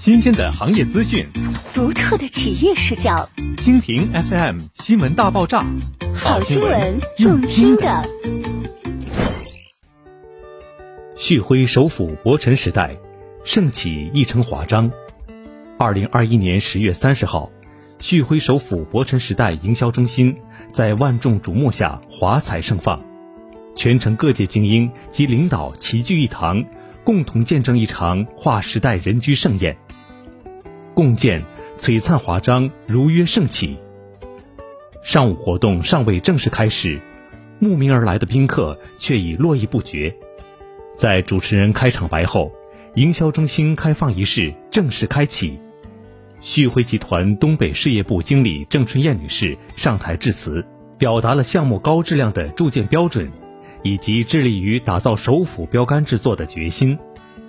新鲜的行业资讯，独特的企业视角。蜻蜓 FM 新闻大爆炸，好新闻，用听的。旭辉首府博辰时代，盛起一城华章。二零二一年十月三十号，旭辉首府博辰时代营销中心在万众瞩目下华彩盛放，全城各界精英及领导齐聚一堂。共同见证一场划时代人居盛宴，共建璀璨华章，如约盛起。上午活动尚未正式开始，慕名而来的宾客却已络绎不绝。在主持人开场白后，营销中心开放仪式正式开启。旭辉集团东北事业部经理郑春燕女士上台致辞，表达了项目高质量的铸建标准。以及致力于打造首府标杆制作的决心，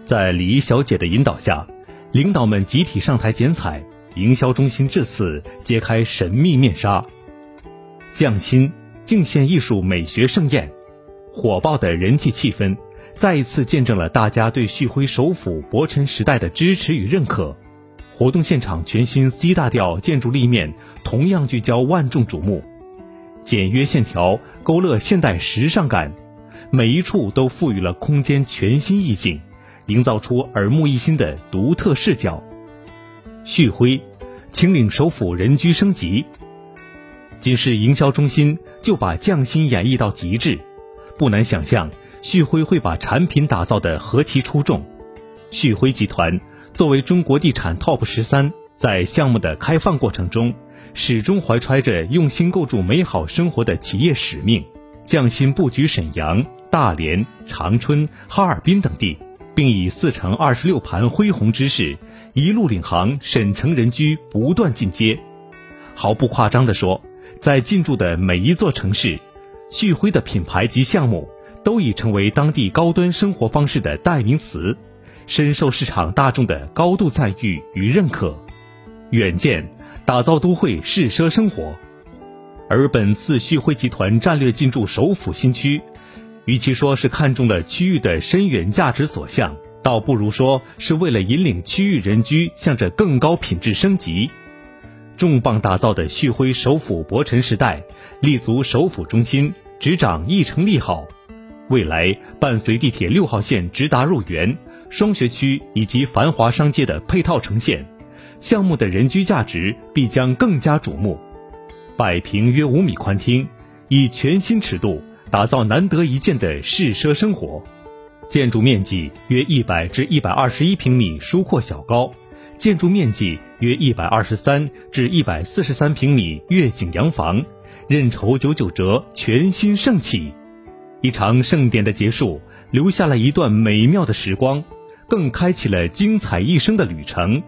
在礼仪小姐的引导下，领导们集体上台剪彩，营销中心至此揭开神秘面纱。匠心敬献艺术美学盛宴，火爆的人气气氛，再一次见证了大家对旭辉首府博辰时代的支持与认可。活动现场全新 C 大调建筑立面同样聚焦万众瞩目，简约线条勾勒现代时尚感。每一处都赋予了空间全新意境，营造出耳目一新的独特视角。旭辉，秦岭首府人居升级。仅是营销中心就把匠心演绎到极致，不难想象旭辉会把产品打造的何其出众。旭辉集团作为中国地产 TOP 十三，在项目的开放过程中，始终怀揣着用心构筑美好生活的企业使命，匠心布局沈阳。大连、长春、哈尔滨等地，并以四乘二十六盘恢宏之势，一路领航，沈城人居不断进阶。毫不夸张地说，在进驻的每一座城市，旭辉的品牌及项目都已成为当地高端生活方式的代名词，深受市场大众的高度赞誉与认可。远见打造都会适奢生活，而本次旭辉集团战略进驻首府新区。与其说是看中了区域的深远价值所向，倒不如说是为了引领区域人居向着更高品质升级。重磅打造的旭辉首府博辰时代，立足首府中心，执掌一城利好。未来伴随地铁六号线直达入园、双学区以及繁华商街的配套呈现，项目的人居价值必将更加瞩目。百平约五米宽厅，以全新尺度。打造难得一见的试奢生活，建筑面积约一百至一百二十一平米，疏阔小高；建筑面积约一百二十三至一百四十三平米，悦景洋房，任筹九九折，全新盛起。一场盛典的结束，留下了一段美妙的时光，更开启了精彩一生的旅程。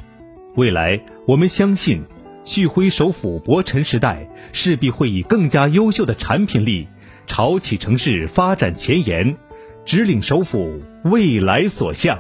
未来，我们相信，旭辉首府博辰时代势必会以更加优秀的产品力。潮起城市发展前沿，指领首府未来所向。